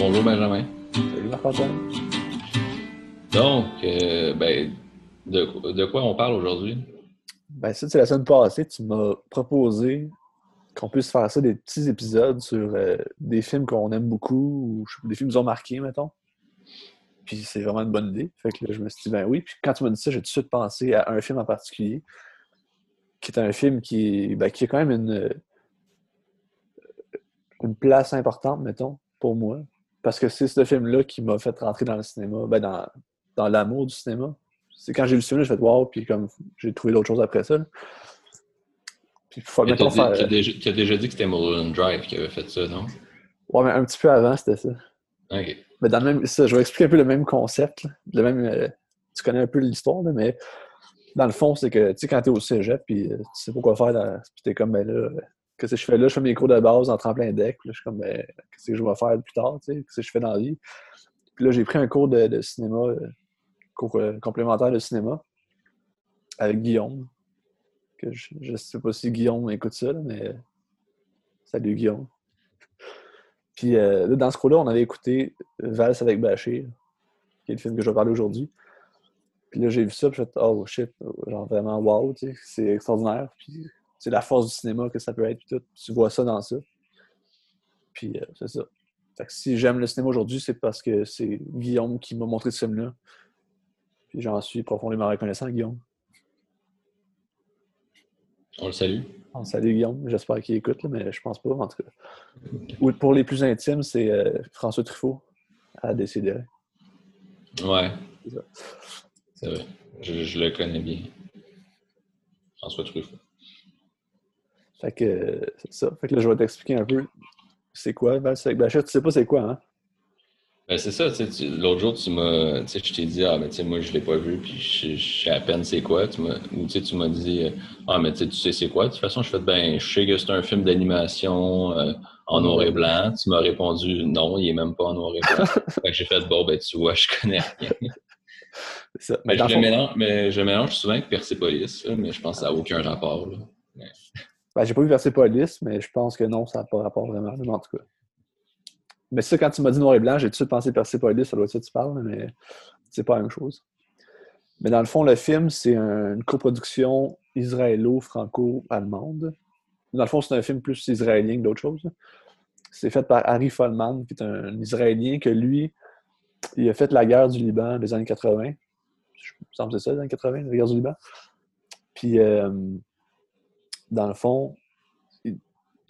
Bonjour Benjamin. Salut Marc-Antoine. Donc, euh, ben, de, de quoi on parle aujourd'hui? Ben ça, c'est la semaine passée, tu m'as proposé qu'on puisse faire ça, des petits épisodes sur euh, des films qu'on aime beaucoup ou des films qui nous ont marqués, mettons. Puis c'est vraiment une bonne idée. Fait que là, je me suis dit, ben oui. Puis quand tu m'as dit ça, j'ai tout de suite pensé à un film en particulier, qui est un film qui, ben, qui a quand même une, euh, une place importante, mettons, pour moi. Parce que c'est ce film-là qui m'a fait rentrer dans le cinéma, ben, dans, dans l'amour du cinéma. C'est quand j'ai vu ce film-là, j'ai fait wow, puis comme j'ai trouvé d'autres choses après ça. là. Puis faut, Tu as, faire- déjà, déjà dit que c'était Mulholland Drive qui avait fait ça, non? Ouais, mais un petit peu avant, c'était ça. OK. Mais dans le même, ça, je vais expliquer un peu le même concept. là. Le même, euh, tu connais un peu l'histoire, mais dans le fond, c'est que tu sais, quand t'es au cégep, puis euh, tu sais pas quoi faire, dans- puis t'es comme, ben là, qu'est-ce que je fais là? Je fais mes cours de base en tremplin deck. Là, je suis comme, ben, qu'est-ce que je vais faire plus tard? tu sais? Qu'est-ce que je fais dans la vie? Puis là, j'ai pris un cours de, de cinéma, euh, cours euh, complémentaire de cinéma avec Guillaume. Je, je sais pas si Guillaume écoute ça, mais salut Guillaume. Puis euh, là, dans ce cours-là, on avait écouté Valse avec Bachir, qui est le film que je vais parler aujourd'hui. Puis là, j'ai vu ça, puis j'ai fait Oh shit, genre vraiment wow, tu sais, c'est extraordinaire. Puis c'est la force du cinéma que ça peut être, tout. Tu vois ça dans ça. Puis euh, c'est ça. Fait que si j'aime le cinéma aujourd'hui, c'est parce que c'est Guillaume qui m'a montré ce film-là. Puis j'en suis profondément reconnaissant, Guillaume. On le salue. Oh, salut Guillaume, j'espère qu'il écoute, là, mais je pense pas, en tout cas. Ou pour les plus intimes, c'est euh, François Truffaut à décider. Ouais. C'est vrai. Je, je le connais bien. François Truffaut. Fait que c'est ça. Fait que là, je vais t'expliquer un peu c'est quoi Valse avec Bachir. Tu sais pas c'est quoi, hein? Ben, c'est ça, tu l'autre jour, tu m'as, tu sais, je t'ai dit, ah, mais tu sais, moi, je l'ai pas vu, puis je, je sais à peine c'est quoi. Tu m'as, ou tu sais, tu m'as dit, ah, mais tu sais, tu sais c'est quoi. De toute façon, je fais, ben, je sais que c'est un film d'animation euh, en noir et blanc. Tu m'as répondu, non, il est même pas en noir et blanc. fait que j'ai fait, bon, ben, tu vois, je connais rien. C'est ça. Mais je, fond, mélange, mais je mélange souvent avec Persepolis, là, mais je pense que ça n'a aucun rapport, là. Ben, j'ai pas vu Persepolis, mais je pense que non, ça n'a pas rapport vraiment, en tout cas. Mais ça, quand tu m'as dit noir et blanc, j'ai tout de suite pensé Persepolis, ça doit être ça que tu parles, mais c'est pas la même chose. Mais dans le fond, le film, c'est un- une coproduction israélo-franco-allemande. Dans le fond, c'est un film plus israélien que d'autres choses. C'est fait par Harry Folman, qui est un Israélien que lui, il a fait la guerre du Liban des années 80. Je me semble que c'est ça, les années 80, la guerre du Liban. Puis, euh, dans le fond,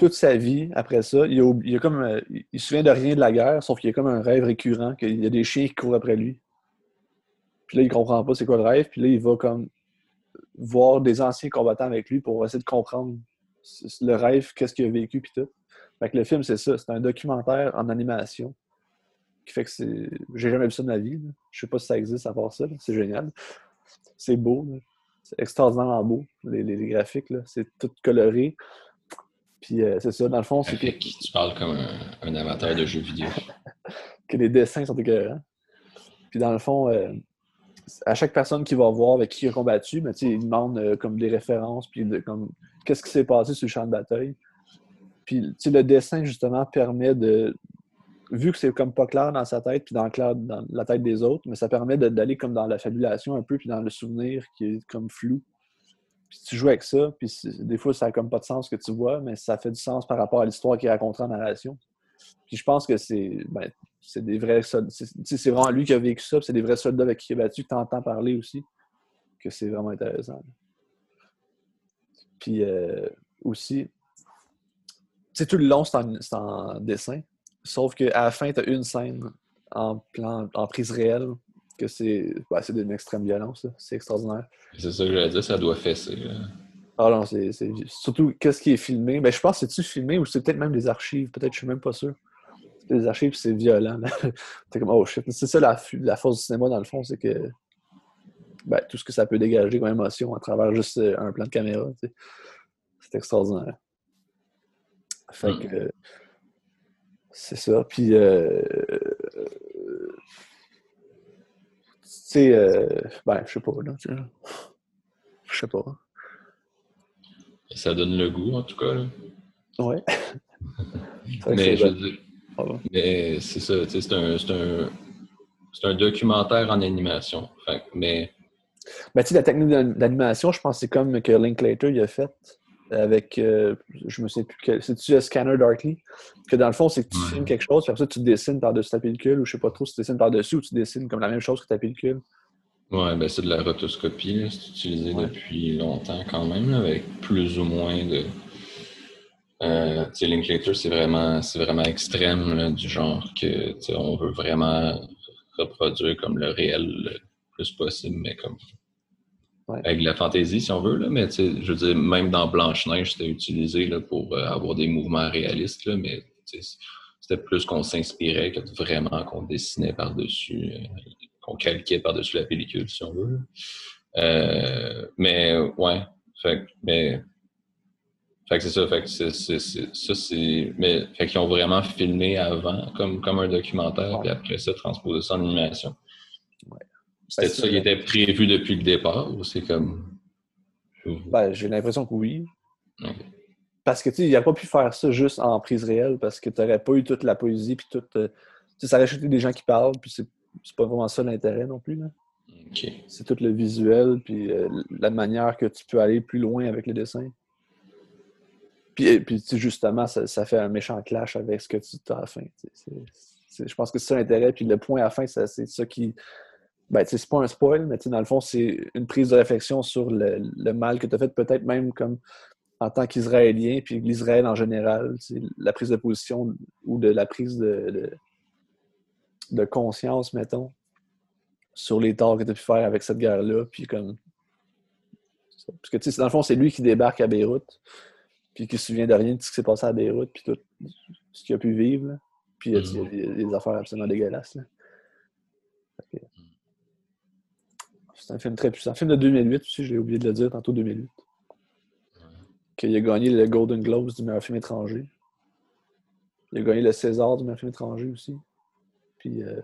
toute sa vie, après ça, il, a, a comme, euh, il se souvient de rien de la guerre, sauf qu'il y a comme un rêve récurrent, qu'il y a des chiens qui courent après lui. Puis là, il comprend pas c'est quoi le rêve, puis là, il va comme voir des anciens combattants avec lui pour essayer de comprendre le rêve, qu'est-ce qu'il a vécu, puis tout. Fait que le film, c'est ça, c'est un documentaire en animation qui fait que c'est... J'ai jamais vu ça de ma vie. là. Je sais pas si ça existe à part ça, c'est génial. C'est beau. C'est extraordinairement beau, les, les- les graphiques, là. c'est tout coloré. Puis euh, c'est ça, dans le fond, c'est que, tu parles comme un, un amateur de jeux vidéo. que les dessins sont écœurants. Puis dans le fond, euh, à chaque personne qui va voir avec qui il a combattu, mais sais, il demande euh, comme des références, puis de- comme qu'est-ce qui s'est passé sur le champ de bataille. Puis le dessin, justement, permet de. Vu que c'est comme pas clair dans sa tête, puis dans, la tête des autres, mais ça permet d'aller comme dans la fabulation un peu, puis dans le souvenir qui est comme flou. Puis tu joues avec ça, puis c'est- des fois, ça a comme pas de sens que tu vois, mais ça fait du sens par rapport à l'histoire qui est racontée en narration. Puis je pense que c'est ben, c'est des vrais soldats. C'est c'est vraiment lui qui a vécu ça, c'est des vrais soldats avec qui il a battu, que tu entends parler aussi. Que c'est vraiment intéressant. Puis euh, aussi, sais, tout le long, c'est en, c'est en dessin. Sauf qu'à la fin, tu as une scène en plan en prise réelle que c'est c'est d'une extrême violence. C'est extraordinaire. C'est ça que j'allais dire, ça doit fesser. là. Ah non, c'est surtout qu'est-ce qui est filmé. Ben, je pense que c'est-tu filmé ou c'est peut-être même des archives? Peut-être, je suis même pas sûr. Des archives, c'est violent. comme, oh shit. C'est ça la, la force du cinéma, dans le fond, c'est que ben, tout ce que ça peut dégager comme émotion à travers juste euh, un plan de caméra, c'est extraordinaire. Fait que euh, c'est ça. Puis, euh, tu sais, euh, ben, je sais pas, là, tu sais. Je sais pas. Ça donne le goût, en tout cas. là. Ouais. Mais c'est- je veux dire, Mais c'est ça, c'est un, un, un, documentaire en animation. mais. Ben, tu sais, la technique d'animation, je pense que c'est comme que Linklater il a fait avec, euh, je me sais plus, c'est-tu Scanner Darkly? Que dans le fond, c'est que tu filmes quelque chose, puis après ça, tu dessines par-dessus ta pellicule, ou je sais pas trop si tu dessines par-dessus ou tu dessines comme la même chose que ta pellicule. Ouais, ben c'est de la rotoscopie, c'est utilisé depuis longtemps quand même, avec plus ou moins de. Euh, Linklater, c'est vraiment, c'est vraiment extrême, du genre que on veut vraiment reproduire comme le réel le plus possible, mais comme avec la fantaisie, si on veut, là, mais je veux dire, même dans Blanche-Neige, c'était utilisé là, pour euh, avoir des mouvements réalistes, là, mais c'était plus qu'on s'inspirait que vraiment qu'on dessinait par-dessus, euh, qu'on calquait par-dessus la pellicule, si on veut. Euh, mais ouais, fait, mais fait que c'est ça, fait que c'est, ça c'est, mais fait qu'ils ont vraiment filmé avant comme, comme un documentaire, puis après ça, transposé ça en animation. C'était ça qui était prévu depuis le départ ou c'est comme. Ben, j'ai l'impression que oui. Parce que tu il a pas pu faire ça juste en prise réelle parce que tu n'aurais pas eu toute la poésie puis toute. Euh, ça aurait des gens qui parlent, puis c'est pas vraiment ça l'intérêt non plus. Là. C'est tout le visuel, puis euh, la manière que tu peux aller plus loin avec le dessin. Puis, puis justement, ça, ça, fait un méchant clash avec ce que tu as à la fin. je pense que c'est ça l'intérêt. Puis le point à la fin, c'est ça qui, ben, c'est pas un spoil, mais dans le fond, c'est une prise de réflexion sur le, mal que tu as fait, peut-être même comme en tant qu'Israélien, puis l'Israël en général, la prise de position ou de la prise de, conscience, mettons, sur les torts que tu as pu faire avec cette guerre-là, puis comme. Parce que, tu sais, dans le fond, c'est lui qui débarque à Beyrouth, puis qui se souvient de rien de ce qui s'est passé à Beyrouth, puis tout ce qu'il a pu vivre, puis il y a des, affaires absolument dégueulasses. Là. C'est un film très puissant. Un film de 2008 aussi, j'ai oublié de le dire tantôt, 2008. Qu'il a gagné le Golden Globes du meilleur film étranger. Il a gagné le César du meilleur film étranger aussi. Puis, euh,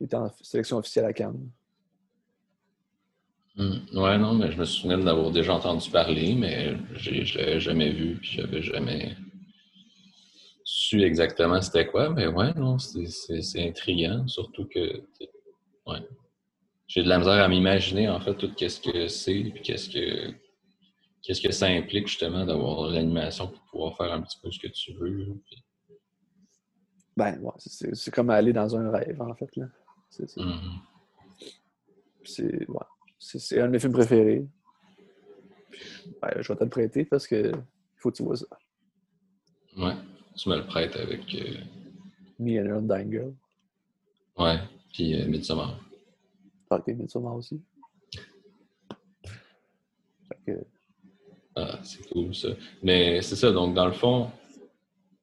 il était en sélection officielle à Cannes. Hmm. Ouais, non, mais je me souviens d'avoir déjà entendu parler, mais je ne l'avais jamais vu, puis j'avais jamais su exactement c'était quoi. Mais ouais, non, c'est intriguant, surtout que. Ouais j'ai de la misère à m'imaginer en fait tout qu'est-ce que c'est puis qu'est-ce que qu'est-ce que ça implique justement d'avoir l'animation pour pouvoir faire un petit peu ce que tu veux. Ben ouais, c'est comme aller dans un rêve en fait là. C'est mm-hmm. c'est un de mes films préférés. Ben, je vais te le prêter parce que faut que tu vois ça. Ouais, tu me le prêtes avec. Euh... Me and Earl Dying Ouais, puis euh, Midsommar. Ok, Midsommar aussi. Ah, c'est cool ça. Mais c'est ça, donc dans le fond,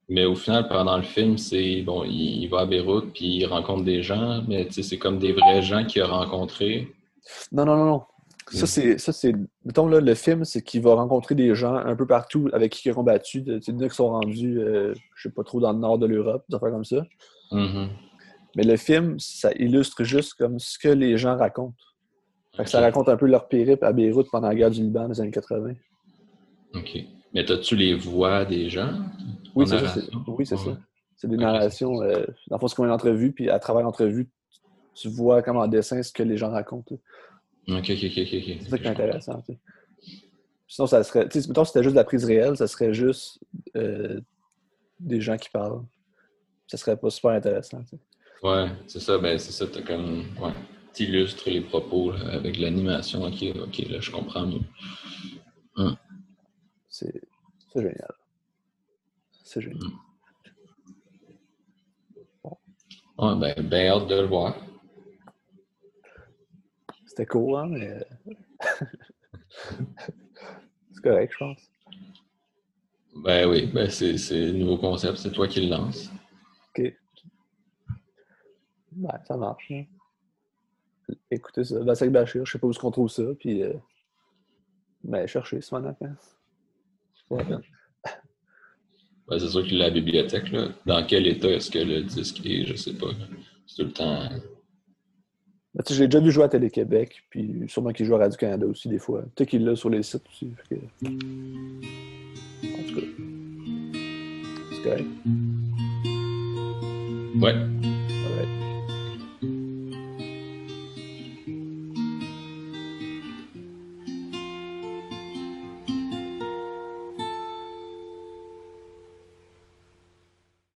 mais au final, pendant le film, c'est bon, il, va à Beyrouth puis il rencontre des gens, mais c'est comme des vrais gens qu'il a rencontrés. Non, non, non, non. Ça, c'est, ça, c'est, mettons, là, le film, c'est qu'il va rencontrer des gens un peu partout avec qui ils ont battu. Des gens qui sont rendus, euh, je sais pas trop, dans le nord de l'Europe, des affaires comme ça. Mm-hmm. Mais le film, ça illustre juste comme ce que les gens racontent. Ça raconte un peu leur périple à Beyrouth pendant la guerre du Liban des années 80. OK. Mais as-tu les voix des gens? Oui, c'est ça. Oui, c'est ça. C'est des narrations. Euh, dans le fond, c'est comme une entrevue, puis à travers l'entrevue, tu vois comme en dessin ce que les gens racontent. OK, OK, OK, OK. C'est ça qui est intéressant. Sinon, ça serait. Tu sais, mettons, c'était juste de la prise réelle, ça serait juste euh, des gens qui parlent. Ça serait pas super intéressant. Ouais, c'est ça, ben c'est ça, t'as comme. Ouais. T'illustres les propos avec l'animation. Ok, ok, là, je comprends mieux. Hum. C'est génial. C'est génial. Hum. Ouais, ben, ben hâte de le voir. C'était cool, hein, mais. c'est correct, je pense. Ben oui, ben c'est le nouveau concept, c'est toi qui le lances. Ça marche. Hein. Écoutez ça. Vasek Bachir, je sais pas où est-ce qu'on trouve ça. Puis, euh... ben, cherchez, c'est mon affaire. Ben, c'est sûr qu'il a la bibliothèque. Là. Dans quel état est-ce que le disque est Je sais pas. C'est tout le temps. Ben, j'ai déjà vu jouer à Télé-Québec, puis sûrement qu'il joue à Radio-Canada aussi des fois. Peut-être qu'il l'a sur les sites aussi. Que... En tout cas, c'est correct. Ouais.